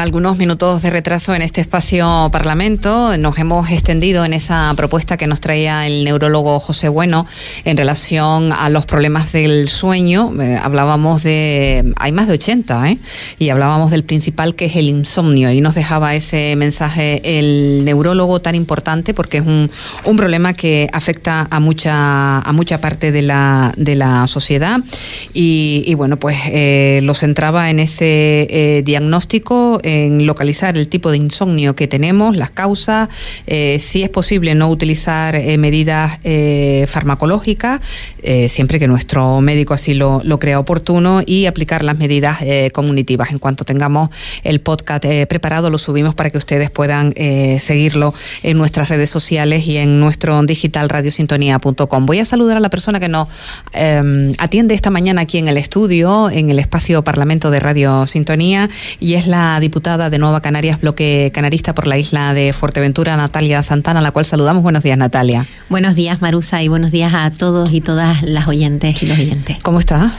Algunos minutos de retraso en este espacio Parlamento. Nos hemos extendido en esa propuesta que nos traía el neurólogo José Bueno en relación a los problemas del sueño. Eh, hablábamos de, hay más de 80, ¿eh? y hablábamos del principal que es el insomnio. Y nos dejaba ese mensaje el neurólogo tan importante porque es un, un problema que afecta a mucha, a mucha parte de la, de la sociedad. Y, y bueno, pues eh, lo centraba en ese eh, diagnóstico en localizar el tipo de insomnio que tenemos, las causas, eh, si es posible no utilizar eh, medidas eh, farmacológicas, siempre que nuestro médico así lo, lo, crea oportuno, y aplicar las medidas comunitivas. En cuanto tengamos el podcast preparado, lo subimos para que ustedes puedan seguirlo en nuestras redes sociales y en nuestro digital radiosintonía.com. Voy a saludar a la persona que nos atiende esta mañana aquí en el estudio, en el espacio Parlamento de Radio Sintonía, y es la diputada de Nueva Canarias, bloque canarista por la isla de Fuerteventura, Natalia Santana, a la cual saludamos. Buenos días, Natalia. Buenos días, Marusa, y buenos días a todos y todas las oyentes y los oyentes. ¿Cómo estás?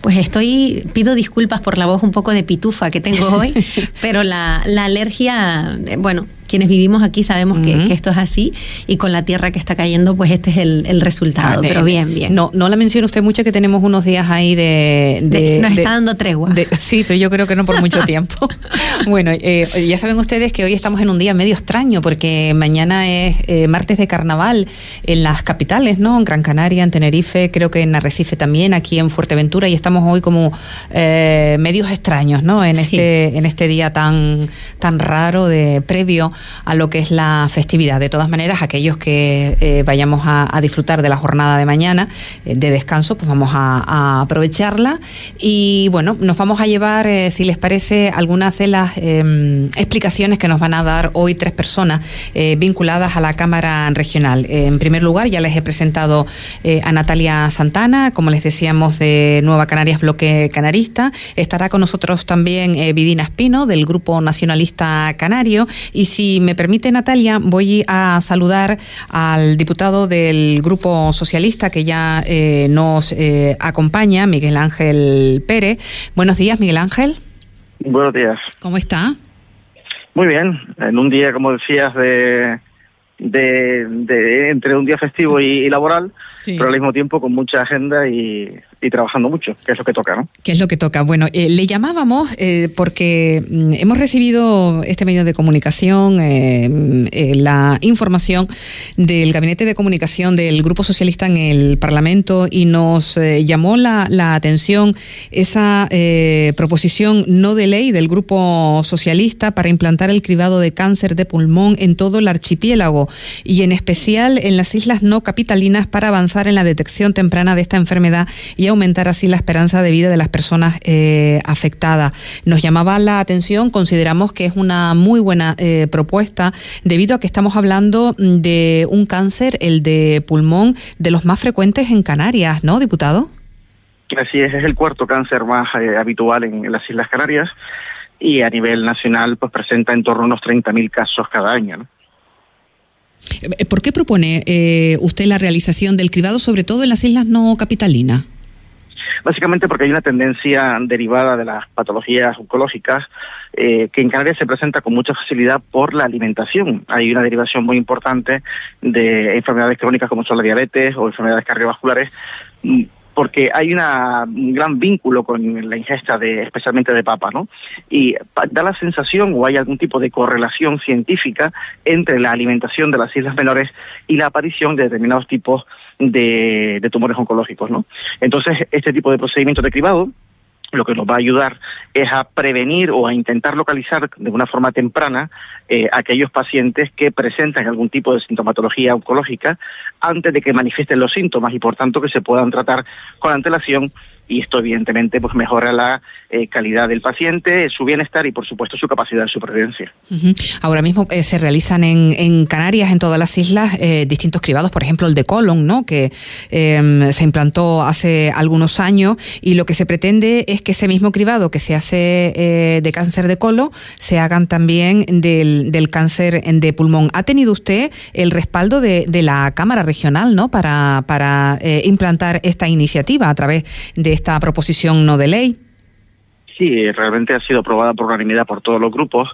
Pues estoy, pido disculpas por la voz un poco de pitufa que tengo hoy, pero la, la alergia, eh, bueno, quienes vivimos aquí sabemos que, esto es así y con la tierra que está cayendo, pues este es el, resultado. Ah, pero bien, bien. No, no la menciona usted mucho que tenemos unos días ahí de. nos está dando tregua. sí, pero yo creo que no por mucho tiempo. bueno, eh, ya saben ustedes que hoy estamos en un día medio extraño porque mañana es eh, martes de carnaval en las capitales, ¿no? En Gran Canaria, en Tenerife, creo que en Arrecife también, aquí en Fuerteventura y estamos hoy como eh, medios extraños, ¿no? En este en este día tan tan raro de previo a lo que es la festividad. De todas maneras, aquellos que eh, vayamos a, disfrutar de la jornada de mañana eh, de descanso, pues vamos a, aprovecharla. Y bueno, nos vamos a llevar, eh, si les parece, algunas de las em, explicaciones que nos van a dar hoy tres personas vinculadas a la Cámara Regional. en primer lugar, ya les he presentado a Natalia Santana, como les decíamos, de Nueva Canarias Bloque Canarista. Estará con nosotros también Vidina Espino, del Grupo Nacionalista Canario. Y si si me permite, Natalia, voy a saludar al diputado del Grupo Socialista que ya eh, nos eh, acompaña, Miguel Ángel Pérez. Buenos días, Miguel Ángel. Buenos días. ¿Cómo está? Muy bien. En un día, como decías, de, de, entre un día festivo y, laboral, pero al mismo tiempo con mucha agenda y, y trabajando mucho, que es lo que toca, ¿no? ¿Qué es lo que toca? Bueno, eh, le llamábamos eh, porque mm, hemos recibido este medio de comunicación, eh, mm, la información del Gabinete de Comunicación del Grupo Socialista en el Parlamento y nos llamó la, la, atención esa proposición no de ley del Grupo Socialista para implantar el cribado de cáncer de pulmón en todo el archipiélago y en especial en las islas no capitalinas para avanzar en la detección temprana de esta enfermedad y aumentar así la esperanza de vida de las personas eh, afectadas. Nos llamaba la atención, consideramos que es una muy buena eh, propuesta debido a que estamos hablando de un cáncer, el de pulmón, de los más frecuentes en Canarias, ¿no, diputado? Así es, es el cuarto cáncer más eh, habitual en, las Islas Canarias y a nivel nacional pues presenta en torno a unos 30.000 casos cada año. ¿Por qué propone usted la realización del cribado, sobre todo en las islas no capitalinas? Básicamente porque hay una tendencia derivada de las patologías oncológicas eh, que en Canarias se presenta con mucha facilidad por la alimentación. Hay una derivación muy importante de enfermedades crónicas como son la diabetes o enfermedades cardiovasculares porque hay un gran vínculo con la ingesta de, especialmente de papa, ¿no? Y da la sensación o hay algún tipo de correlación científica entre la alimentación de las islas menores y la aparición de determinados tipos de, de tumores oncológicos, ¿no? Entonces, este tipo de procedimiento de cribado lo que nos va a ayudar es a prevenir o a intentar localizar de una forma temprana eh, aquellos pacientes que presentan algún tipo de sintomatología oncológica antes de que manifiesten los síntomas y por tanto que se puedan tratar con antelación y esto evidentemente pues mejora la eh, calidad del paciente, su bienestar y por supuesto su capacidad de supervivencia. Ahora mismo eh, se realizan en, en, Canarias, en todas las islas, eh, distintos cribados, por ejemplo el de colon, ¿no? que em, se implantó hace algunos años y lo que se pretende es que ese mismo cribado que se hace de cáncer de colon se hagan también del, del, cáncer de pulmón. ¿Ha tenido usted el respaldo de, de la Cámara Regional ¿no? para, para implantar esta iniciativa a través de esta proposición no de ley? sí, realmente ha sido aprobada por unanimidad por todos los grupos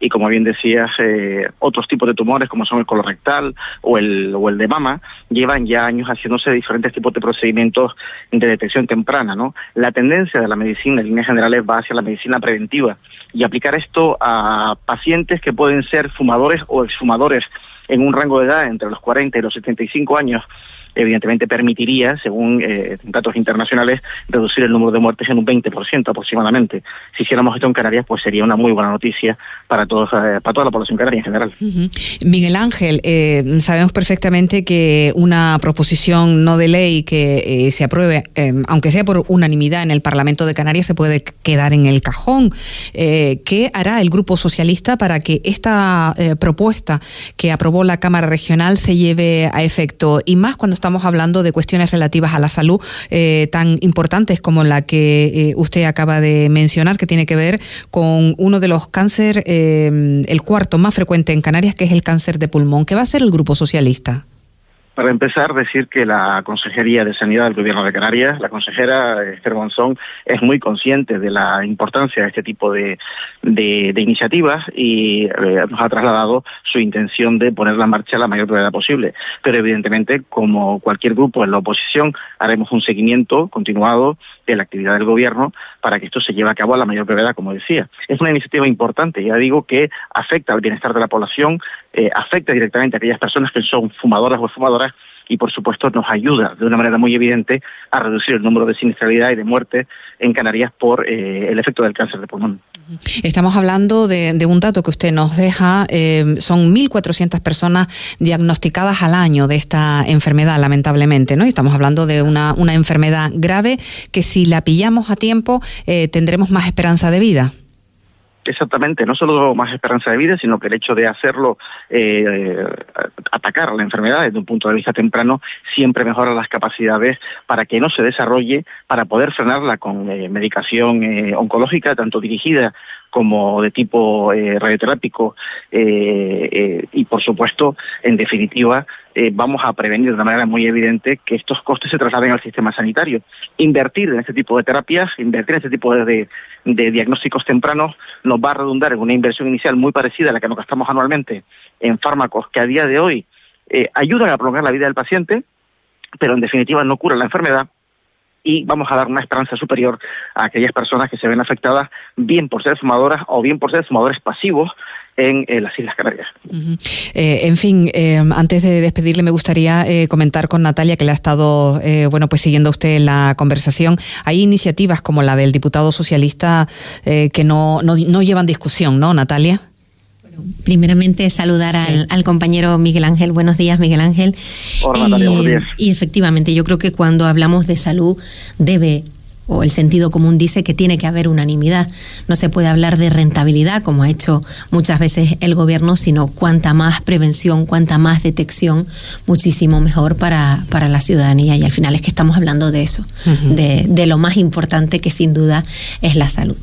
y como bien decías, eh, otros tipos de tumores como son el colorectal o el, o el de mama llevan ya años haciéndose diferentes tipos de procedimientos de detección temprana. ¿no? La tendencia de la medicina en líneas generales va hacia la medicina preventiva y aplicar esto a pacientes que pueden ser fumadores o exfumadores en un rango de edad entre los 40 y los 75 años evidentemente permitiría, según eh, datos internacionales, reducir el número de muertes en un 20% aproximadamente. Si hiciéramos esto en Canarias, pues sería una muy buena noticia para, todos, eh, para toda la población canaria en general. Miguel Ángel, eh, sabemos perfectamente que una proposición no de ley que se apruebe, aunque sea por unanimidad en el Parlamento de Canarias, se puede quedar en el cajón. ¿Qué hará el Grupo Socialista para que esta propuesta que aprobó la Cámara Regional se lleve a efecto? Y más cuando estamos hablando de cuestiones relativas a la salud eh, tan importantes como la que eh, usted acaba de mencionar, que tiene que ver con uno de los cánceres, eh, el cuarto más frecuente en Canarias, que es el cáncer de pulmón. ¿Qué va a hacer el Grupo Socialista? Para empezar, decir que la Consejería de Sanidad del Gobierno de Canarias, la consejera Esther Monzón, es muy consciente de la importancia de este tipo de, iniciativas y eh, nos ha trasladado su intención de ponerla en marcha la mayor brevedad posible. Pero evidentemente, como cualquier grupo en la oposición, haremos un seguimiento continuado de la actividad del Gobierno para que esto se lleve a cabo a la mayor brevedad, como decía. Es una iniciativa importante, ya digo, que afecta al bienestar de la población, eh, afecta directamente a aquellas personas que son fumadoras o fumadoras y por supuesto nos ayuda de una manera muy evidente a reducir el número de siniestralidad y de muerte en Canarias por eh, el efecto del cáncer de pulmón. Estamos hablando de, un dato que usted nos deja, eh, son 1.400 personas diagnosticadas al año de esta enfermedad, lamentablemente, ¿no? estamos hablando de una, una enfermedad grave que si la pillamos a tiempo tendremos más esperanza de vida. Exactamente, no solo más esperanza de vida, sino que el hecho de hacerlo, eh, atacar la enfermedad desde un punto de vista temprano, siempre mejora las capacidades para que no se desarrolle, para poder frenarla con eh, medicación eh, oncológica, tanto dirigida como de tipo radioterápico y por supuesto, en definitiva, vamos a prevenir de una manera muy evidente que estos costes se trasladen al sistema sanitario. Invertir en este tipo de terapias, invertir en este tipo de, diagnósticos tempranos nos va a redundar en una inversión inicial muy parecida a la que nos gastamos anualmente en fármacos que a día de hoy eh, ayudan a prolongar la vida del paciente, pero en definitiva no curan la enfermedad y vamos a dar una esperanza superior a aquellas personas que se ven afectadas bien por ser fumadoras o bien por ser fumadores pasivos en eh, las Islas Canarias. Eh, en fin, eh, antes de despedirle me gustaría comentar con Natalia que le ha estado bueno pues siguiendo usted la conversación. Hay iniciativas como la del diputado socialista que no, no, no llevan discusión, ¿no, Natalia? Primeramente saludar al, compañero Miguel Ángel. Buenos días, Miguel Ángel. Hola, Natalia, buenos días. Y efectivamente, yo creo que cuando hablamos de salud debe o el sentido común dice que tiene que haber unanimidad. No se puede hablar de rentabilidad, como ha hecho muchas veces el gobierno, sino cuanta más prevención, cuanta más detección, muchísimo mejor para, para la ciudadanía. Y al final es que estamos hablando de eso, de, de, lo más importante que sin duda es la salud.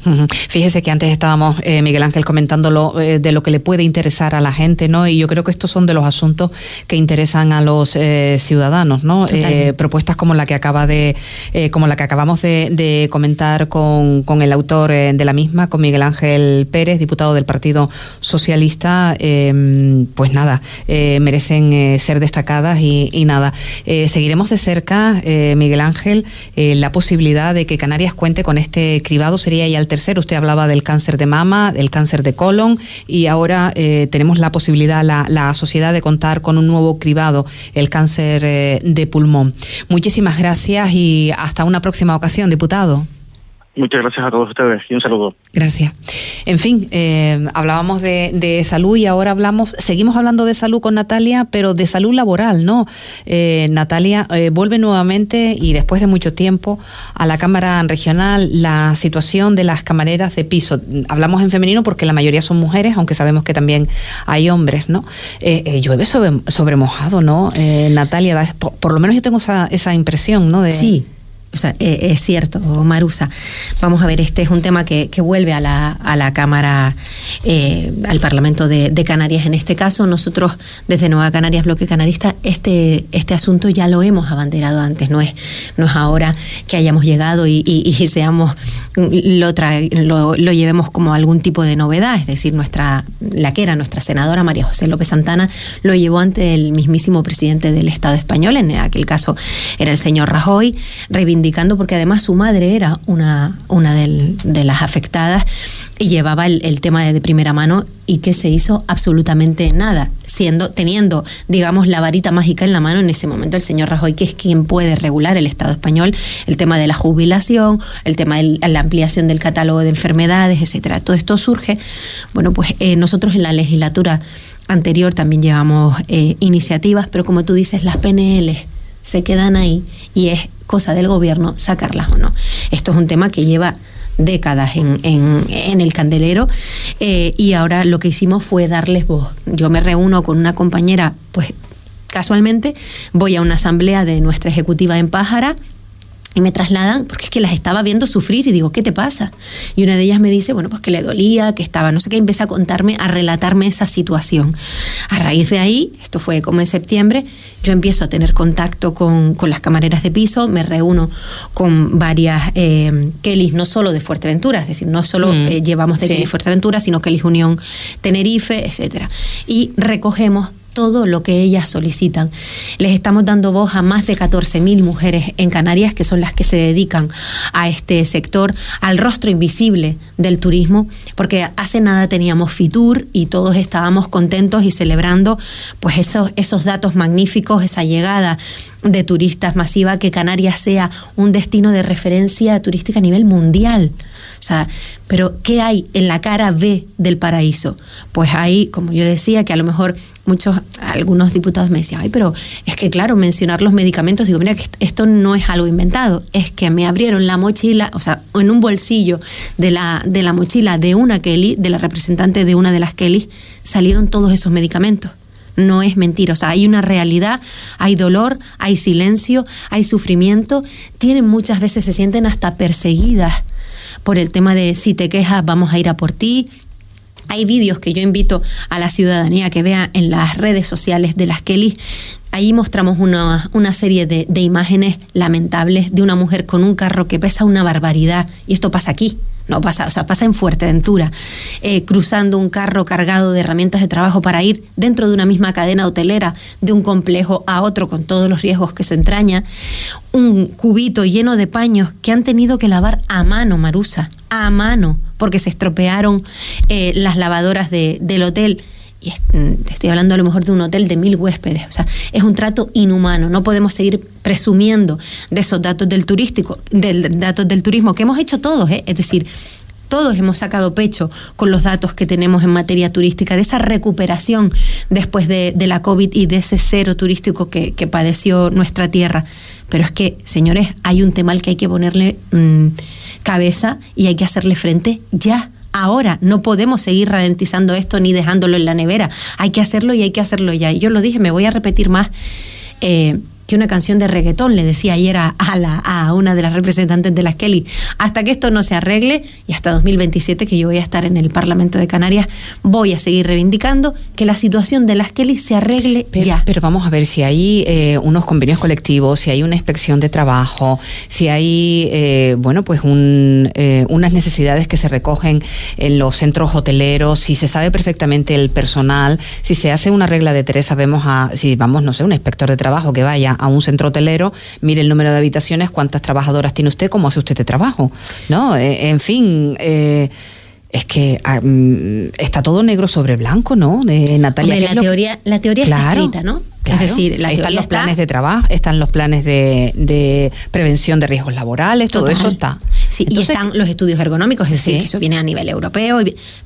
Fíjese que antes estábamos, eh, Miguel Ángel, comentándolo eh, de lo que le puede interesar a la gente, ¿no? Y yo creo que estos son de los asuntos que interesan a los eh, ciudadanos, ¿no? propuestas como la que acaba de, como la que acabamos de de comentar con, con el autor eh, de la misma, con Miguel Ángel Pérez, diputado del Partido Socialista, em, pues nada, eh, merecen eh, ser destacadas y, nada. seguiremos de cerca, Miguel Ángel, la posibilidad de que Canarias cuente con este cribado, sería ya el tercero. Usted hablaba del cáncer de mama, del cáncer de colon y ahora tenemos la posibilidad, la, la sociedad, de contar con un nuevo cribado, el cáncer de pulmón. Muchísimas gracias y hasta una próxima ocasión. Muchas gracias a todos ustedes y un saludo. Gracias. En fin, eh, hablábamos de, salud y ahora hablamos, seguimos hablando de salud con Natalia, pero de salud laboral, ¿no? Eh, Natalia eh, vuelve nuevamente y después de mucho tiempo a la Cámara Regional la situación de las camareras de piso. Hablamos en femenino porque la mayoría son mujeres, aunque sabemos que también hay hombres, ¿no? llueve sobre, sobre, mojado, ¿no? Natalia, por, lo menos yo tengo esa, esa impresión, ¿no? De, sí o sea, eh, es cierto, Marusa. Vamos a ver, este es un tema que, que vuelve a la, a la Cámara, eh, al Parlamento de, Canarias. En este caso, nosotros desde Nueva Canarias, Bloque Canarista, este, este asunto ya lo hemos abanderado antes. No es, no es ahora que hayamos llegado y, y, seamos lo, lo, lo, llevemos como algún tipo de novedad, es decir, nuestra, la que era nuestra senadora María José López Santana lo llevó ante el mismísimo presidente del Estado español, en aquel caso era el señor Rajoy, reivindicando porque además su madre era una, una de las afectadas y llevaba el, el tema de, de primera mano y que se hizo absolutamente nada, siendo, teniendo, digamos, la varita mágica en la mano en ese momento el señor Rajoy, que es quien puede regular el Estado español, el tema de la jubilación, el tema de la ampliación del catálogo de enfermedades, etcétera. Todo esto surge, bueno, pues eh, nosotros en la legislatura anterior también llevamos eh, iniciativas, pero como tú dices, las PNL se quedan ahí y es cosa del gobierno sacarlas o no. Esto es un tema que lleva décadas en, en, el candelero eh, y ahora lo que hicimos fue darles voz. Yo me reúno con una compañera, pues casualmente voy a una asamblea de nuestra ejecutiva en Pájara y me trasladan, porque es que las estaba viendo sufrir y digo, ¿qué te pasa? Y una de ellas me dice, bueno, pues que le dolía, que estaba, no sé qué, empieza a contarme, a relatarme esa situación. A raíz de ahí, esto fue como en septiembre, yo empiezo a tener contacto con, con las camareras de piso, me reúno con varias eh, Kellys, no solo de Fuerteventura, es decir, no solo mm. eh, llevamos de Kelly Fuerteventura, sino Kellys Unión Tenerife, etcétera. Y recogemos todo lo que ellas solicitan. Les estamos dando voz a más de 14.000 mujeres en Canarias, que son las que se dedican a este sector, al rostro invisible del turismo, porque hace nada teníamos Fitur y todos estábamos contentos y celebrando pues esos, esos datos magníficos, esa llegada de turistas masiva, que Canarias sea un destino de referencia turística a nivel mundial. O sea, pero ¿qué hay en la cara B del paraíso? Pues ahí, como yo decía, que a lo mejor muchos, algunos diputados me decían, ay, pero es que claro, mencionar los medicamentos, digo, mira, que esto no es algo inventado, es que me abrieron la mochila, o sea, en un bolsillo de la, de la mochila de una Kelly, de la representante de una de las Kelly, salieron todos esos medicamentos no es mentira. O sea, hay una realidad, hay dolor, hay silencio, hay sufrimiento. Tienen muchas veces, se sienten hasta perseguidas por el tema de si te quejas, vamos a ir a por ti. Hay vídeos que yo invito a la ciudadanía que vea en las redes sociales de las Kelly. Ahí mostramos una, una serie de, de imágenes lamentables de una mujer con un carro que pesa una barbaridad. Y esto pasa aquí, no pasa, o sea, pasa en Fuerteventura, eh, cruzando un carro cargado de herramientas de trabajo para ir dentro de una misma cadena hotelera de un complejo a otro con todos los riesgos que se entraña, un cubito lleno de paños que han tenido que lavar a mano, Marusa, a mano, porque se estropearon eh, las lavadoras de, del hotel y estoy hablando a lo mejor de un hotel de mil huéspedes, o sea, es un trato inhumano, no podemos seguir presumiendo de esos datos del turístico, del datos del turismo que hemos hecho todos, ¿eh? es decir, todos hemos sacado pecho con los datos que tenemos en materia turística, de esa recuperación después de, la COVID y de ese cero turístico que, padeció nuestra tierra. Pero es que, señores, hay un tema al que hay que ponerle mm, cabeza y hay que hacerle frente ya ahora. No podemos seguir ralentizando esto ni dejándolo en la nevera. Hay que hacerlo y hay que hacerlo ya. Y yo lo dije, me voy a repetir más. Eh, una canción de reggaetón, le decía ayer a, la, a una de las representantes de las Kelly, hasta que esto no se arregle y hasta 2027 que yo voy a estar en el Parlamento de Canarias, voy a seguir reivindicando que la situación de las Kelly se arregle ya. Pero vamos a ver si hay eh, unos convenios colectivos, si hay una inspección de trabajo, si hay, eh, bueno, pues un, eh, unas necesidades que se recogen en los centros hoteleros, si se sabe perfectamente el personal, si se hace una regla de tres, sabemos a, si vamos, no sé, un inspector de trabajo que vaya a un centro hotelero, mire el número de habitaciones, cuántas trabajadoras tiene usted, cómo hace usted de trabajo, ¿no? Eh, en fin. Eh, es que ah, mm, está todo negro sobre blanco, ¿no? De Natalia. la, teoría, la teoría está escrita, ¿no? es decir, la están los planes de trabajo, están los planes de, prevención de riesgos laborales, todo eso está. Sí, y están los estudios ergonómicos, es decir, que eso viene a nivel europeo,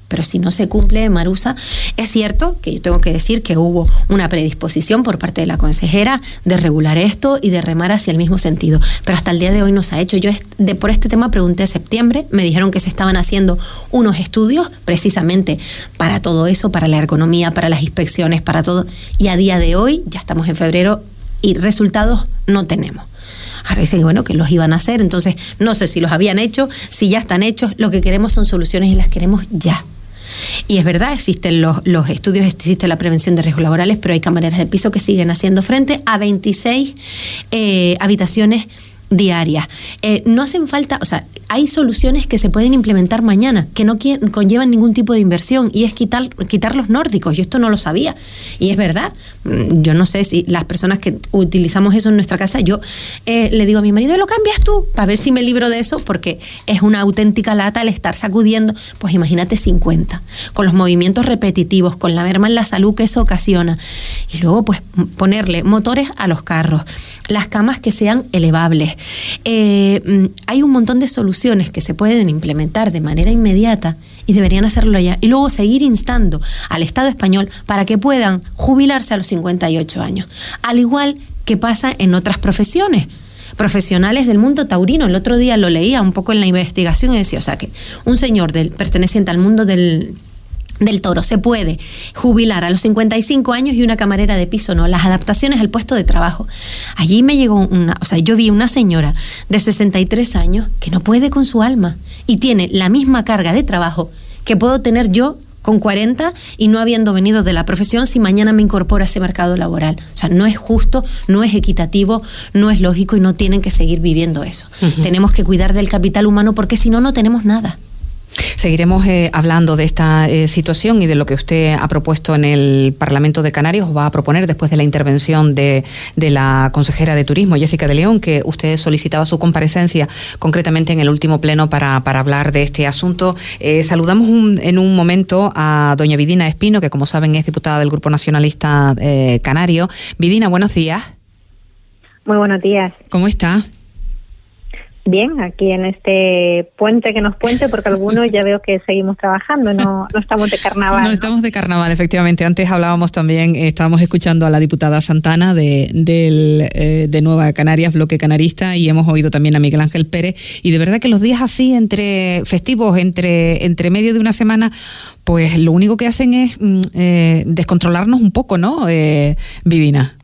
pero si no se cumple, Marusa, es cierto que yo tengo que decir que hubo una predisposición por parte de la consejera de regular esto y de remar hacia el mismo sentido, pero hasta el día de hoy no se ha hecho. Yo de, por este tema pregunté en septiembre, me dijeron que se estaban haciendo unos estudios precisamente para todo eso, para la ergonomía, para las inspecciones, para todo, y a día de hoy ya estamos en febrero y resultados no tenemos. Ahora dicen bueno, que los iban a hacer, entonces no sé si los habían hecho, si ya están hechos, lo que queremos son soluciones y las queremos ya. Y es verdad, existen los, los, estudios, existe la prevención de riesgos laborales, pero hay camareras de piso que siguen haciendo frente a 26 eh, habitaciones diarias. Eh, no hacen falta, o sea, hay soluciones que se pueden implementar mañana, que no conllevan ningún tipo de inversión, y es quitar, quitar los nórdicos. Yo esto no lo sabía. Y es verdad, mm, yo no sé si las personas que utilizamos eso en nuestra casa, yo eh, le digo a mi marido, lo cambias tú, para ver si me libro de eso, porque es una auténtica lata el estar sacudiendo, pues imagínate 50, con los movimientos repetitivos, con la merma en la salud que eso ocasiona. Y luego, pues, ponerle motores a los carros, las camas que sean elevables. Eh, mm, hay un montón de soluciones que se pueden implementar de manera inmediata y deberían hacerlo ya. Y luego seguir instando al Estado español para que puedan jubilarse a los 58 años. Al igual que pasa en otras profesiones profesionales del mundo taurino. El otro día lo leía un poco en la investigación y decía, o sea, que un señor del, perteneciente al mundo del, del toro. Se puede jubilar a los 55 años y una camarera de piso no. Las adaptaciones al puesto de trabajo. Allí me llegó una, o sea, yo vi una señora de 63 años que no puede con su alma y tiene la misma carga de trabajo que puedo tener yo con 40 y no habiendo venido de la profesión si mañana me incorpora a ese mercado laboral. O sea, no es justo, no es equitativo, no es lógico y no tienen que seguir viviendo eso. Tenemos que cuidar del capital humano porque si no, no tenemos nada. Seguiremos eh, hablando de esta eh, situación y de lo que usted ha propuesto en el Parlamento de Canarias, o va a proponer después de la intervención de, la consejera de Turismo, Jessica de León, que usted solicitaba su comparecencia concretamente en el último pleno para, hablar de este asunto. Eh, saludamos en un momento a doña Vidina Espino, que como saben es diputada del Grupo Nacionalista Canario. Vidina, buenos días. Muy buenos días. ¿Cómo está? Bien, aquí en este puente que nos puente, porque algunos ya veo que seguimos trabajando, no, no estamos de carnaval. No, estamos de carnaval, efectivamente. Antes hablábamos también, eh, estábamos escuchando a la diputada Santana de, del, eh, de Nueva Canarias, bloque canarista, y hemos oído también a Miguel Ángel Pérez. Y de verdad que los días así, entre festivos, entre, entre medio de una semana, pues lo único que hacen es mm, eh, descontrolarnos un poco, ¿no, eh, Vivina?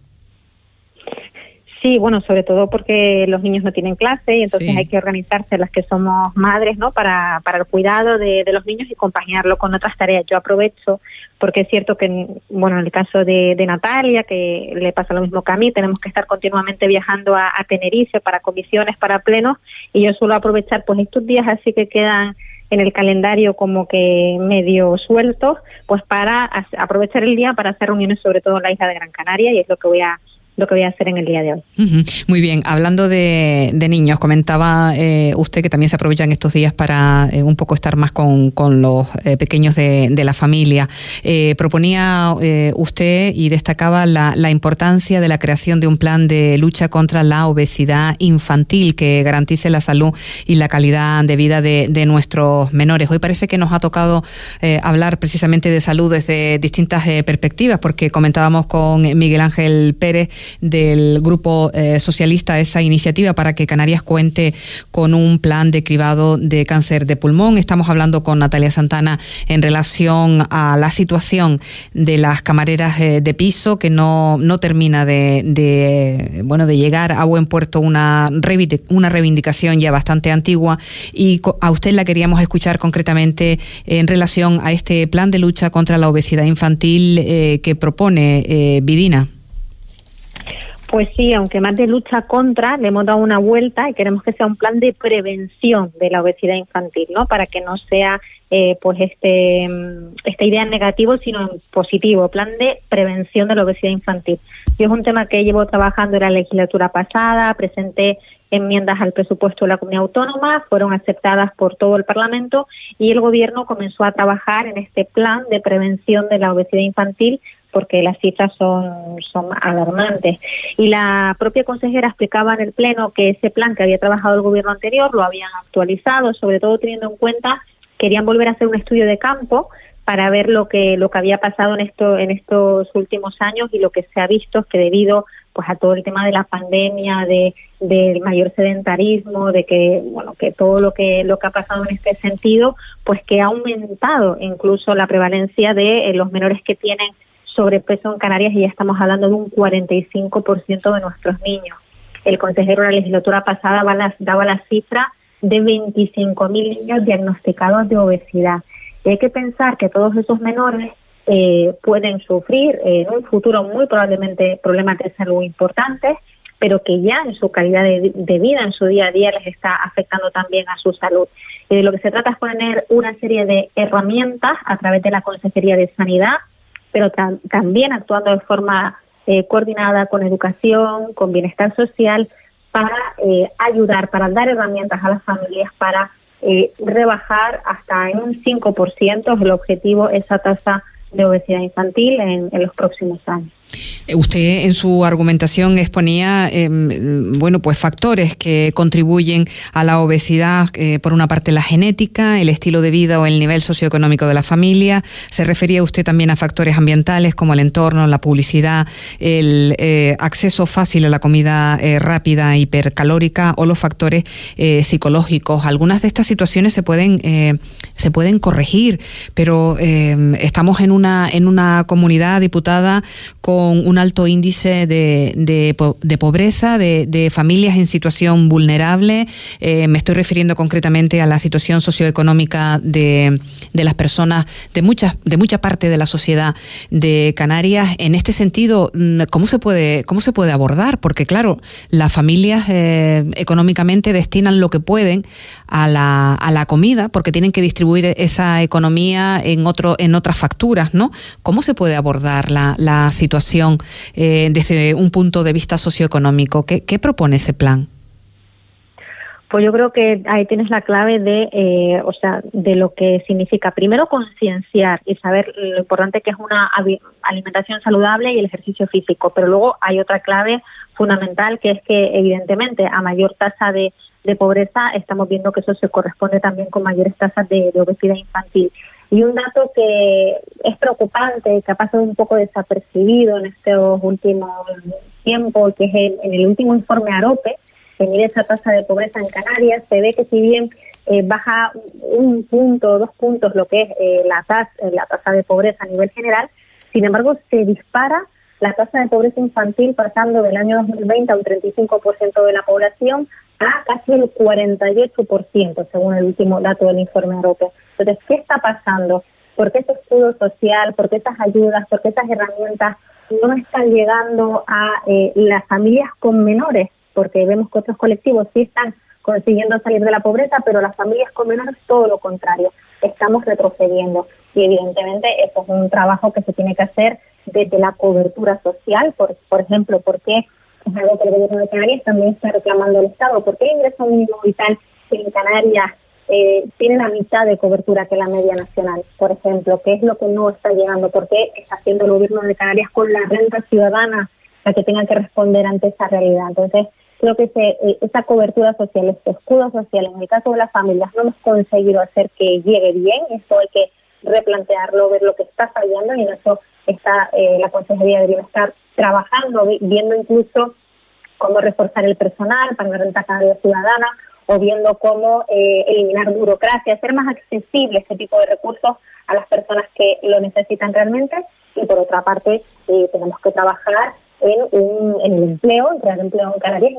Sí, bueno, sobre todo porque los niños no tienen clase y entonces hay que organizarse las que somos madres, ¿no? Para, para el cuidado de, los niños y compaginarlo con otras tareas. Yo aprovecho porque es cierto que, bueno, en el caso de, Natalia, que le pasa lo mismo que a mí, tenemos que estar continuamente viajando a, Tenerife para comisiones, para plenos y yo suelo aprovechar pues estos días así que quedan en el calendario como que medio sueltos, pues para aprovechar el día para hacer reuniones sobre todo en la isla de Gran Canaria y es lo que voy a lo que voy a hacer en el día de hoy. Muy bien, hablando de, niños, comentaba eh, usted que también se aprovechan estos días para eh, un poco estar más con, los eh, pequeños de, la familia. proponía usted y destacaba la, importancia de la creación de un plan de lucha contra la obesidad infantil que garantice la salud y la calidad de vida de, de nuestros menores. Hoy parece que nos ha tocado hablar precisamente de salud desde distintas perspectivas, porque comentábamos con Miguel Ángel Pérez del Grupo eh, Socialista esa iniciativa para que Canarias cuente con un plan de cribado de cáncer de pulmón. Estamos hablando con Natalia Santana en relación a la situación de las camareras eh, de piso que no, no termina de, bueno de llegar a buen puerto una, una reivindicación ya bastante antigua y a usted la queríamos escuchar concretamente en relación a este plan de lucha contra la obesidad infantil eh, que propone Vidina. Pues sí, aunque más de lucha contra, le hemos dado una vuelta y queremos que sea un plan de prevención de la obesidad infantil, ¿no? Para que no sea eh, pues este mm, esta idea negativo, sino positivo, plan de prevención de la obesidad infantil. Y es un tema que llevo trabajando en la legislatura pasada, presenté enmiendas al presupuesto de la comunidad autónoma, fueron aceptadas por todo el Parlamento y el Gobierno comenzó a trabajar en este plan de prevención de la obesidad infantil porque las cifras son, son alarmantes. Y la propia consejera explicaba en el Pleno que ese plan que había trabajado el gobierno anterior lo habían actualizado, sobre todo teniendo en cuenta, querían volver a hacer un estudio de campo para ver lo que, lo que había pasado en, esto, en estos últimos años y lo que se ha visto es que debido pues a todo el tema de la pandemia, de del mayor sedentarismo, de que bueno que todo lo que lo que ha pasado en este sentido, pues que ha aumentado incluso la prevalencia de eh, los menores que tienen sobrepeso en Canarias y ya estamos hablando de un 45% de nuestros niños. El consejero de la legislatura pasada daba la cifra de 25.000 niños diagnosticados de obesidad. Y hay que pensar que todos esos menores eh, pueden sufrir en un futuro muy probablemente problemas de salud importantes, pero que ya en su calidad de, vida, en su día a día, les está afectando también a su salud. Y de lo que se trata es poner una serie de herramientas a través de la Consejería de Sanidad, pero también actuando de forma eh, coordinada con educación, con bienestar social, para eh, ayudar, para dar herramientas a las familias para eh, rebajar hasta en un 5% el objetivo esa tasa de obesidad infantil en los próximos años. Eh, usted en su argumentación exponía, em, bueno, pues factores que contribuyen a la obesidad, eh, por una parte la genética, el estilo de vida o el nivel socioeconómico de la familia. Se refería usted también a factores ambientales como el entorno, la publicidad, el eh, acceso fácil a la comida rápida, hipercalórica o los factores psicológicos. Algunas de estas situaciones se pueden se pueden corregir, pero em, estamos en una en una comunidad diputada con un alto índice de, de, pobreza, de, familias en situación vulnerable. Eh, me estoy refiriendo concretamente a la situación socioeconómica de, de las personas de muchas de mucha parte de la sociedad de Canarias. En este sentido, mm, ¿cómo se puede cómo se puede abordar? Porque claro, las familias eh, económicamente destinan lo que pueden a la, a la comida, porque tienen que distribuir esa economía en otro en otras facturas, ¿no? ¿Cómo se puede abordar la, la situación eh, desde un punto de vista socioeconómico? ¿Qué, propone ese plan? Pues yo creo que ahí tienes la clave de, eh, o sea, de lo que significa primero concienciar y saber lo importante que es una alimentación saludable y el ejercicio físico. Pero luego hay otra clave fundamental que es que evidentemente a mayor tasa de, pobreza estamos viendo que eso se corresponde también con mayores tasas de obesidad infantil. Y un dato que es preocupante, que ha pasado un poco desapercibido en estos últimos tiempos, que es en el último informe AROPE, que mide esa tasa de pobreza en Canarias, se ve que si bien eh, baja un punto, dos puntos lo que es eh, la, tasa, de pobreza a nivel general, sin embargo se dispara la tasa de pobreza infantil pasando del año 2020 a un 35% de la población a casi el 48%, según el último dato del informe AROPE. Entonces, ¿qué está pasando? ¿Por qué ese escudo social, por qué esas ayudas, por qué esas herramientas no están llegando a eh, las familias con menores? Porque vemos que otros colectivos sí están consiguiendo salir de la pobreza, pero las familias con menores todo lo contrario, estamos retrocediendo. Y evidentemente eso es un trabajo que se tiene que hacer desde la cobertura social, por, por ejemplo, porque es algo que el gobierno de Canarias también está reclamando el Estado, porque el ingreso mínimo vital en Canarias eh, tiene la mitad de cobertura que la media nacional, por ejemplo, ¿qué es lo que no está llegando? ¿Por qué está haciendo el gobierno de Canarias con la renta ciudadana la que tenga que responder ante esa realidad? Entonces, creo que eh, esa cobertura social, este escudo social, en el caso de las familias, no hemos conseguido hacer que llegue bien, esto hay que replantearlo, ver lo que está fallando y en eso está eh, la Consejería debería estar trabajando, viendo incluso cómo reforzar el personal para la renta canaria ciudadana, o viendo cómo eh, eliminar burocracia, hacer más accesible este tipo de recursos a las personas que lo necesitan realmente y por otra parte eh, tenemos que trabajar en, un, el empleo, en crear empleo en Canarias,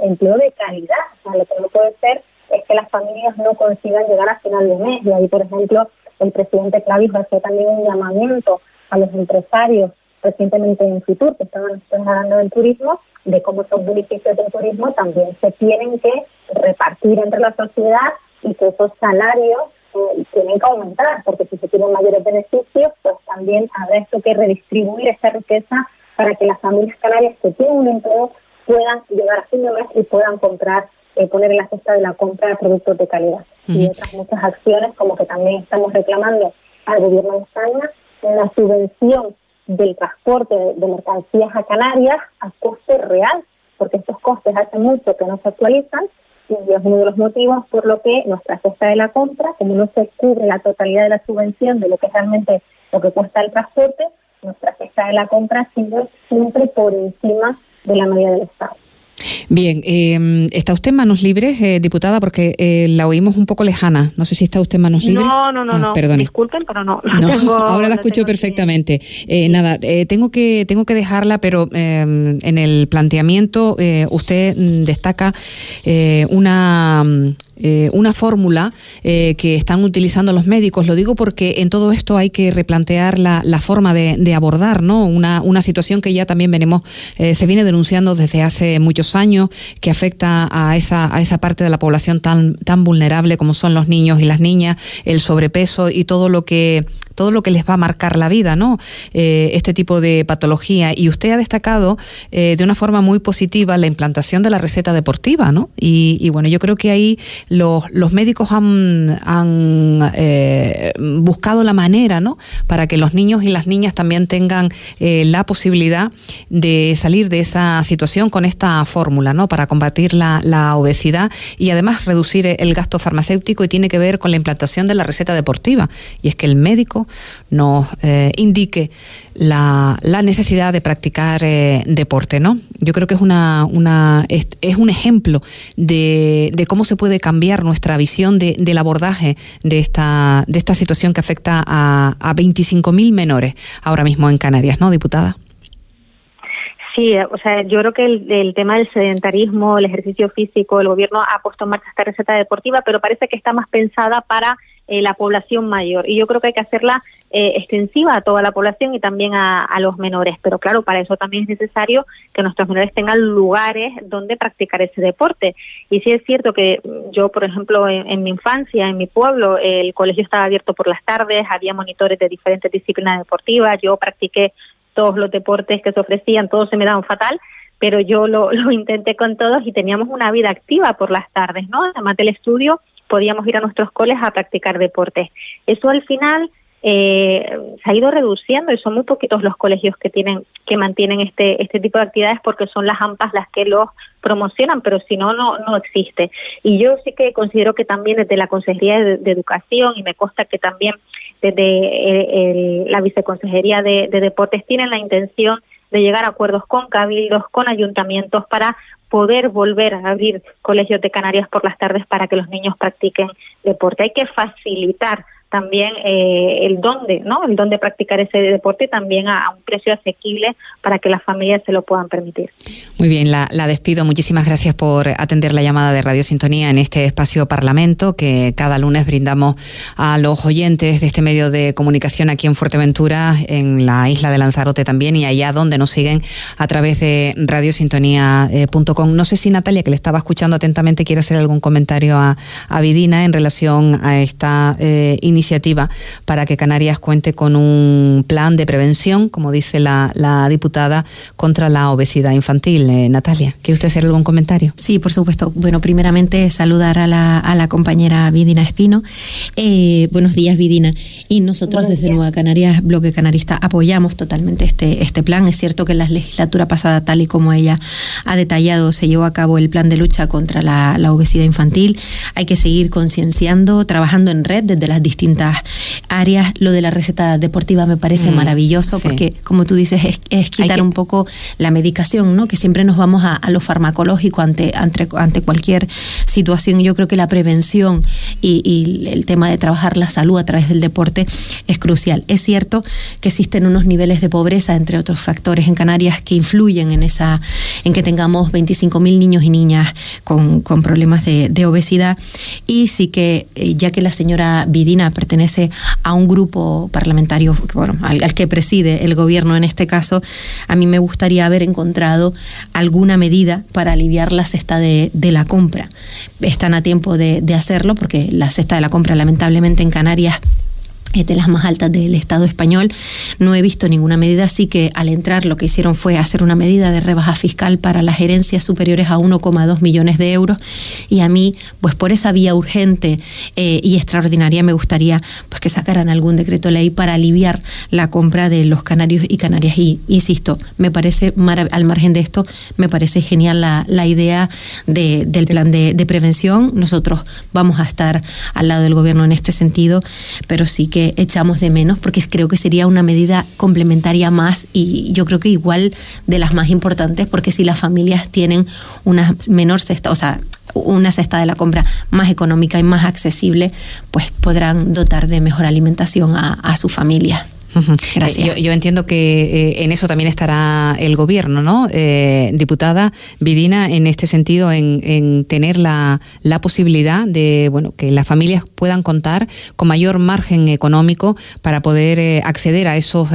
empleo de calidad. O sea, lo que no puede ser es que las familias no consigan llegar a final de mes y ahí, por ejemplo, el presidente Clavis hacer también un llamamiento a los empresarios recientemente en Fitur, que estaban hablando del turismo, de cómo esos beneficios del turismo también se tienen que repartir entre la sociedad y que esos salarios eh, tienen que aumentar, porque si se tienen mayores beneficios, pues también habrá esto que redistribuir esa riqueza para que las familias canarias que tienen un empleo puedan llegar a fin de mes y puedan comprar, eh, poner en la cesta de la compra de productos de calidad. Y otras muchas acciones, como que también estamos reclamando al gobierno de España, la subvención del transporte de mercancías a Canarias a coste real, porque estos costes hace mucho que no se actualizan y es uno de los motivos por lo que nuestra cesta de la compra, como no se cubre la totalidad de la subvención de lo que realmente lo que cuesta el transporte, nuestra cesta de la compra sigue siempre por encima de la media del Estado. Bien, eh, ¿está usted en manos libres, eh, diputada? Porque eh, la oímos un poco lejana. No sé si está usted en manos libres. No, no, no, ah, no. Disculpen, pero no. ahora la escucho perfectamente. nada, tengo que tengo que dejarla, pero en el planteamiento usted mm, destaca una eh, una fórmula eh, que están utilizando los médicos. Lo digo porque en todo esto hay que replantear la, forma de, abordar, ¿no? Una, una, situación que ya también venimos, eh, se viene denunciando desde hace muchos años, que afecta a esa, a esa parte de la población tan, tan vulnerable como son los niños y las niñas, el sobrepeso y todo lo que todo lo que les va a marcar la vida, ¿no? Eh, este tipo de patología. Y usted ha destacado eh, de una forma muy positiva la implantación de la receta deportiva, ¿no? Y, bueno, yo creo que ahí los, los médicos han, han eh, buscado la manera, ¿no? Para que los niños y las niñas también tengan la posibilidad de salir de esa situación con esta fórmula, ¿no? Para combatir la, la obesidad y además reducir el gasto farmacéutico y tiene que ver con la implantación de la receta deportiva. Y es que el médico nos eh, indique la, necesidad de practicar eh, deporte, ¿no? Yo creo que es una, una es, un ejemplo de, cómo se puede cambiar nuestra visión de, del abordaje de esta, de esta situación que afecta a, a 25.000 menores ahora mismo en Canarias, ¿no, diputada? Sí, o sea, yo creo que el, el, tema del sedentarismo, el ejercicio físico, el gobierno ha puesto en marcha esta receta deportiva, pero parece que está más pensada para eh, la población mayor. Y yo creo que hay que hacerla eh, extensiva a toda la población y también a, los menores. Pero claro, para eso también es necesario que nuestros menores tengan lugares donde practicar ese deporte. Y sí es cierto que yo, por ejemplo, en, mi infancia, en mi pueblo, el colegio estaba abierto por las tardes, había monitores de diferentes disciplinas deportivas, yo practiqué todos los deportes que se ofrecían, todos se me daban fatal, pero yo lo, lo intenté con todos y teníamos una vida activa por las tardes, ¿no? Además del estudio, podíamos ir a nuestros coles a practicar deportes. Eso al final eh, se ha ido reduciendo y son muy poquitos los colegios que tienen que mantienen este este tipo de actividades porque son las AMPAs las que los promocionan, pero si no, no, no existe. Y yo sí que considero que también desde la Consejería de, Educación, y me consta que también desde eh, la Viceconsejería de, de Deportes tienen la intención de llegar a acuerdos con cabildos, con ayuntamientos para poder volver a abrir colegios de Canarias por las tardes para que los niños practiquen deporte. Hay que facilitar también eh, el dónde, ¿no? El dónde practicar ese deporte también a, un precio asequible para que las familias se lo puedan permitir. Muy bien, la, despido. Muchísimas gracias por atender la llamada de Radio Sintonía en este espacio Parlamento que cada lunes brindamos a los oyentes de este medio de comunicación aquí en Fuerteventura, en la isla de Lanzarote también y allá donde nos siguen a través de radiosintonía.com. No sé si Natalia, que le estaba escuchando atentamente, quiere hacer algún comentario a, a Vidina en relación a esta eh, iniciativa iniciativa para que Canarias cuente con un plan de prevención, como dice la, diputada, contra la obesidad infantil. Eh, Natalia, ¿quiere usted hacer algún comentario? Sí, por supuesto. Bueno, primeramente saludar a la, a la compañera Vidina Espino. Eh, buenos días, Vidina. Y nosotros desde Nueva Canarias, Bloque Canarista, apoyamos totalmente este, este plan. Es cierto que en la legislatura pasada, tal y como ella ha detallado, se llevó a cabo el plan de lucha contra la, la obesidad infantil. Hay que seguir concienciando, trabajando en red desde las distintas áreas. Lo de la receta deportiva me parece mm, maravilloso porque, como tú dices, es, quitar un poco la medicación, ¿no? Que siempre nos vamos a, lo farmacológico ante, ante, ante cualquier situación. Yo creo que la prevención y, y, el tema de trabajar la salud a través del deporte es crucial. Es cierto que existen unos niveles de pobreza, entre otros factores, en Canarias que influyen en esa, en que tengamos 25.000 niños y niñas con, con problemas de, de, obesidad. Y sí que, eh, ya que la señora Vidina pertenece a un grupo parlamentario al, que preside el gobierno en este caso, a mí me gustaría haber encontrado alguna medida para aliviar la cesta de, la compra. Están a tiempo de hacerlo porque la cesta de la compra lamentablemente en Canarias de las más altas del Estado español. No he visto ninguna medida, así que al entrar lo que hicieron fue hacer una medida de rebaja fiscal para las herencias superiores a 1,2 millones de euros y a mí, pues por esa vía urgente eh, y extraordinaria me gustaría pues que sacaran algún decreto ley para aliviar la compra de los canarios y canarias. Y insisto, me parece, al margen de esto, me parece genial la, la idea de, del plan de, de prevención. Nosotros vamos a estar al lado del gobierno en este sentido, pero sí que echamos de menos, porque creo que sería una medida complementaria más y yo creo que igual de las más importantes, porque si las familias tienen una menor cesta, o sea, una cesta de la compra más económica y más accesible, pues podrán dotar de mejor alimentación a, a su familia. Gracias. Yo, entiendo que eh, en eso también estará el gobierno, ¿no? Eh, diputada Vidina, en este sentido, en, tener la, la, posibilidad de, bueno, que las familias puedan contar con mayor margen económico para poder eh, acceder a esos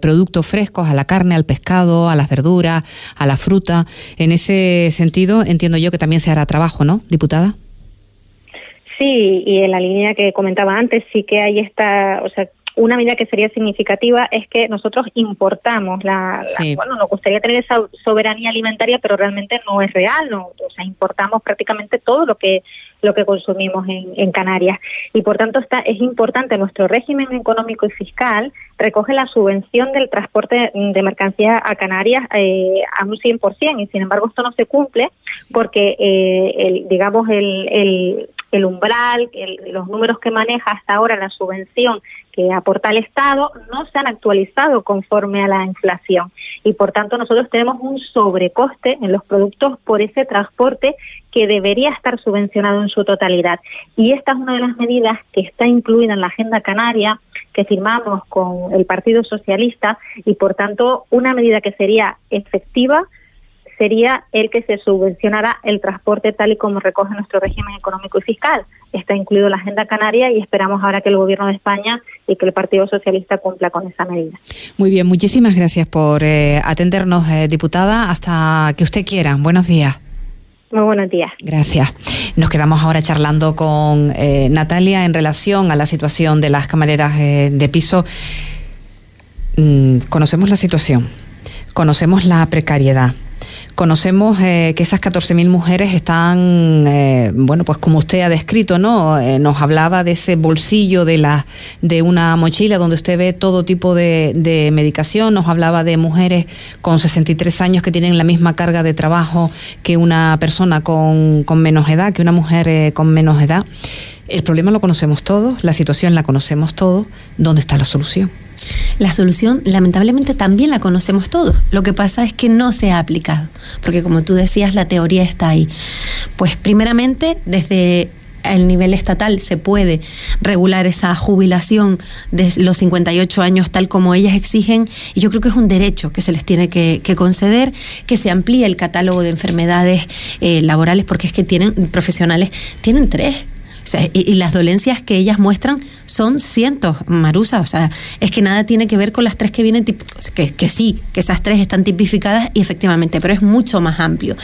productos frescos, a la carne, al pescado, a las verduras, a la fruta. En ese sentido, entiendo yo que también se hará trabajo, ¿no, diputada? Sí, y en la línea que comentaba antes, sí que hay esta, o sea, una medida que sería significativa es que nosotros importamos la, bueno, nos gustaría tener esa soberanía alimentaria, pero realmente no es real, no, o sea, importamos prácticamente todo lo que lo que consumimos en, Canarias. Y por tanto está, es importante nuestro régimen económico y fiscal recoge la subvención del transporte de mercancías a Canarias eh, a un 100% y sin embargo esto no se cumple porque eh, el, digamos el, el, el umbral, los números que maneja hasta ahora la subvención que aporta el Estado no se han actualizado conforme a la inflación. Y por tanto nosotros tenemos un sobrecoste en los productos por ese transporte que debería estar subvencionado en su totalidad. Y esta es una de las medidas que está incluida en la Agenda Canaria que firmamos con el Partido Socialista y por tanto una medida que sería efectiva sería el que se subvencionara el transporte tal y como recoge nuestro régimen económico y fiscal. Está incluido la Agenda Canaria y esperamos ahora que el Gobierno de España y que el Partido Socialista cumpla con esa medida. Muy bien, muchísimas gracias por eh, atendernos, eh, diputada. Hasta que usted quiera. Buenos días. Muy buenos días. Gracias. Nos quedamos ahora charlando con eh, Natalia en relación a la situación de las camareras de piso. Mm, conocemos la situación, conocemos la precariedad Conocemos eh, que esas 14.000 mujeres están, eh, bueno, pues como usted ha descrito, ¿no? Eh, nos hablaba de ese bolsillo de, la, de una mochila donde usted ve todo tipo de, de, medicación, nos hablaba de mujeres con 63 años que tienen la misma carga de trabajo que una persona con, con menos edad, que una mujer con menos edad. El problema lo conocemos todos, la situación la conocemos todos, ¿dónde está la solución? La solución, lamentablemente, también la conocemos todos. Lo que pasa es que no se ha aplicado, porque como tú decías, la teoría está ahí. Pues primeramente, desde el nivel estatal se puede regular esa jubilación de los 58 años tal como ellas exigen y yo creo que es un derecho que se les tiene que, conceder, que se amplíe el catálogo de enfermedades eh, laborales porque es que tienen profesionales, tienen tres y, las dolencias que ellas muestran son cientos, Marusa. O sea, es que nada tiene que ver con las tres que vienen, que, que sí, que esas tres están tipificadas y efectivamente, pero es mucho más amplio.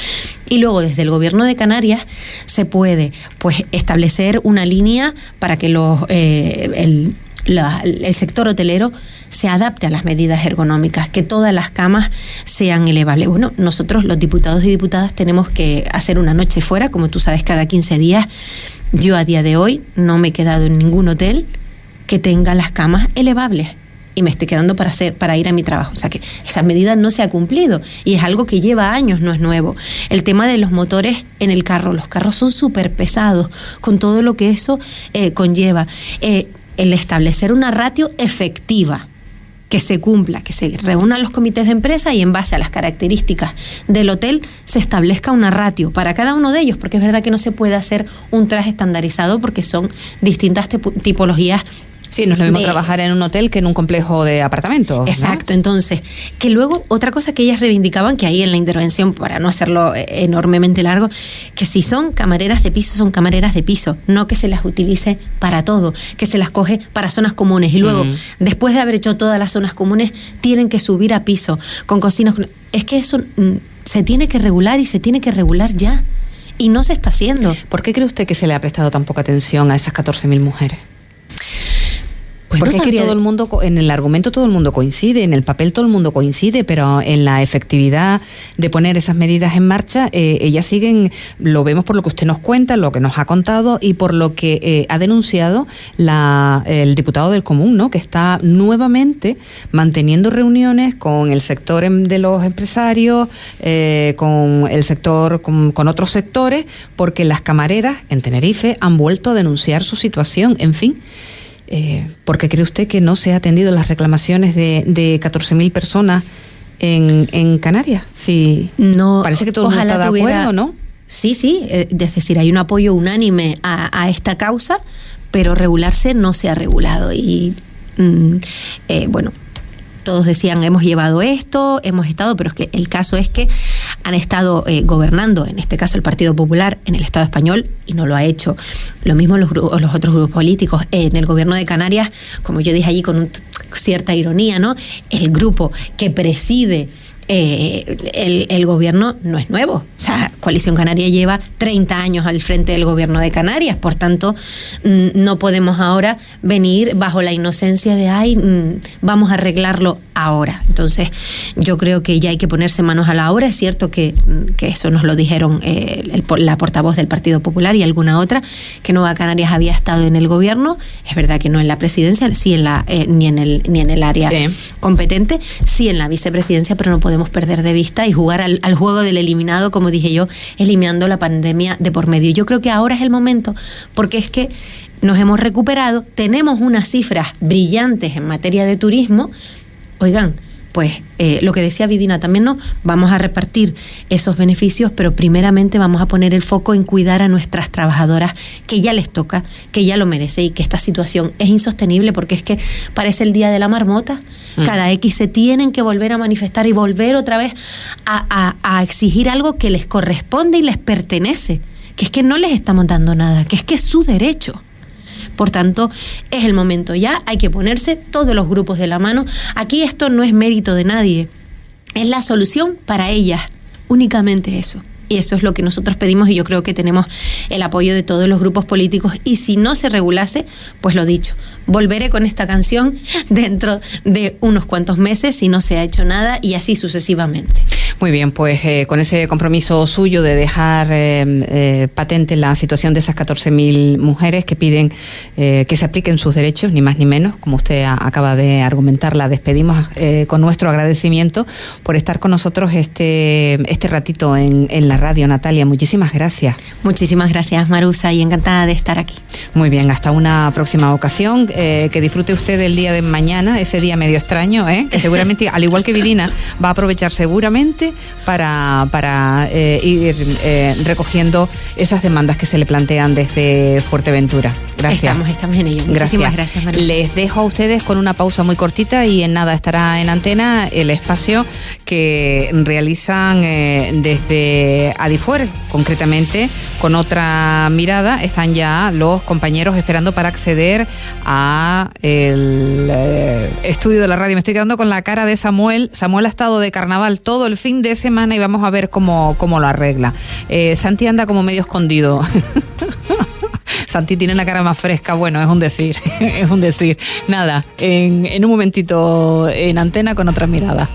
Y luego, desde el gobierno de Canarias, se puede pues establecer una línea para que los, eh, el, el sector hotelero se adapte a las medidas ergonómicas, que todas las camas sean elevables. Bueno, nosotros los diputados y diputadas tenemos que hacer una noche fuera, como tú sabes, cada 15 días yo a día de hoy no me he quedado en ningún hotel que tenga las camas elevables y me estoy quedando para hacer para ir a mi trabajo. O sea que esa medida no se ha cumplido y es algo que lleva años, no es nuevo. El tema de los motores en el carro, los carros son súper pesados con todo lo que eso eh, conlleva. Eh, el establecer una ratio efectiva que se cumpla, que se reúnan los comités de empresa y en base a las características del hotel se establezca una ratio para cada uno de ellos, porque es verdad que no se puede hacer un traje estandarizado porque son distintas tipologías Sí, no es lo mismo trabajar en un hotel que en un complejo de apartamentos. Exacto, entonces, que luego otra cosa que ellas reivindicaban, que ahí en la intervención, para no hacerlo eh, enormemente largo, que si son camareras de piso, son camareras de piso, no que se las utilice para todo, que se las coge para zonas comunes y luego, después de haber hecho todas las zonas comunes, tienen que subir a piso con cocinas. Es que eso mm, se tiene que regular y se tiene que regular ya. Y no se está haciendo. ¿Por qué cree usted que se le ha prestado tan poca atención a esas 14.000 mujeres? Pues Porque es que todo el mundo, en el argumento todo el mundo coincide, en el papel todo el mundo coincide, pero en la efectividad de poner esas medidas en marcha, eh, ellas siguen, lo vemos por lo que usted nos cuenta, lo que nos ha contado y por lo que eh, ha denunciado la, el diputado del Común, ¿no? que está nuevamente manteniendo reuniones con el sector em, de los empresarios, eh, con el sector, con, con otros sectores, porque las camareras en Tenerife han vuelto a denunciar su situación. En fin. Eh, ¿Por qué cree usted que no se ha atendido las reclamaciones de, de 14.000 personas en, en, Canarias? Sí, no, parece que todo el mundo está de acuerdo, ¿no? Sí, sí, eh, es decir, hay un apoyo unánime a, a esta causa, pero regularse no se ha regulado. Y mm, eh, bueno, todos decían hemos llevado esto, hemos estado, pero es que el caso es que han estado eh, gobernando, en este caso el Partido Popular, en el Estado español y no lo ha hecho. Lo mismo los, los otros grupos políticos. En el gobierno de Canarias, como yo dije allí con cierta ironía, ¿no? El grupo que preside eh, el, el, gobierno no es nuevo. O sea, Coalición Canaria lleva 30 años al frente del gobierno de Canarias. Por tanto, mm, no podemos ahora venir bajo la inocencia de, ay, mm, vamos a arreglarlo ahora. Entonces, yo creo que ya hay que ponerse manos a la obra. Es cierto que, mm, que eso nos lo dijeron eh, el, la portavoz del Partido Popular y alguna otra, que Nueva Canarias había estado en el gobierno. Es verdad que no en la presidencia, sí en la, eh, ni, en el, ni en el área sí. competente, sí en la vicepresidencia, pero no podemos perder de vista y jugar al, juego del eliminado, como dije yo, eliminando la pandemia de por medio. Yo creo que ahora es el momento, porque es que nos hemos recuperado, tenemos unas cifras brillantes en materia de turismo. Oigan, pues eh, lo que decía Vidina también, ¿no? Vamos a repartir esos beneficios, pero primeramente vamos a poner el foco en cuidar a nuestras trabajadoras, que ya les toca, que ya lo merece y que esta situación es insostenible porque es que parece el día de la marmota. Mm. Cada X se tienen que volver a manifestar y volver otra vez a, a, a exigir algo que les corresponde y les pertenece, que es que no les estamos dando nada, que es que es su derecho. Por tanto, es el momento ya, hay que ponerse todos los grupos de la mano. Aquí esto no es mérito de nadie, es la solución para ellas, únicamente eso. Y eso es lo que nosotros pedimos y yo creo que tenemos el apoyo de todos los grupos políticos. Y si no se regulase, pues lo dicho, volveré con esta canción dentro de unos cuantos meses si no se ha hecho nada y así sucesivamente. Muy bien, pues eh, con ese compromiso suyo de dejar eh, eh, patente la situación de esas 14.000 mujeres que piden que se apliquen sus derechos, ni más ni menos, como usted a, acaba de argumentar, la despedimos con nuestro agradecimiento por estar con nosotros este, este ratito en, en la radio, Natalia. Muchísimas gracias. Muchísimas gracias, Marusa, y encantada de estar aquí. Muy bien, hasta una próxima ocasión. Eh, que disfrute usted del día de mañana, ese día medio extraño, ¿eh? que seguramente, al igual que Vidina, va a aprovechar seguramente para, para eh, ir eh, recogiendo esas demandas que se le plantean desde Fuerteventura. Gracias. Estamos, estamos en ello. Muchísimas gracias, gracias Les dejo a ustedes con una pausa muy cortita y en nada estará en antena el espacio que realizan eh, desde Adifuer, concretamente con otra mirada. Están ya los compañeros esperando para acceder a el eh, estudio de la radio. Me estoy quedando con la cara de Samuel. Samuel ha estado de carnaval todo el fin de semana y vamos a ver cómo, cómo lo arregla. Eh, Santi anda como medio escondido. Santi tiene la cara más fresca, bueno, es un decir, es un decir. Nada, en, en un momentito en antena con otra mirada.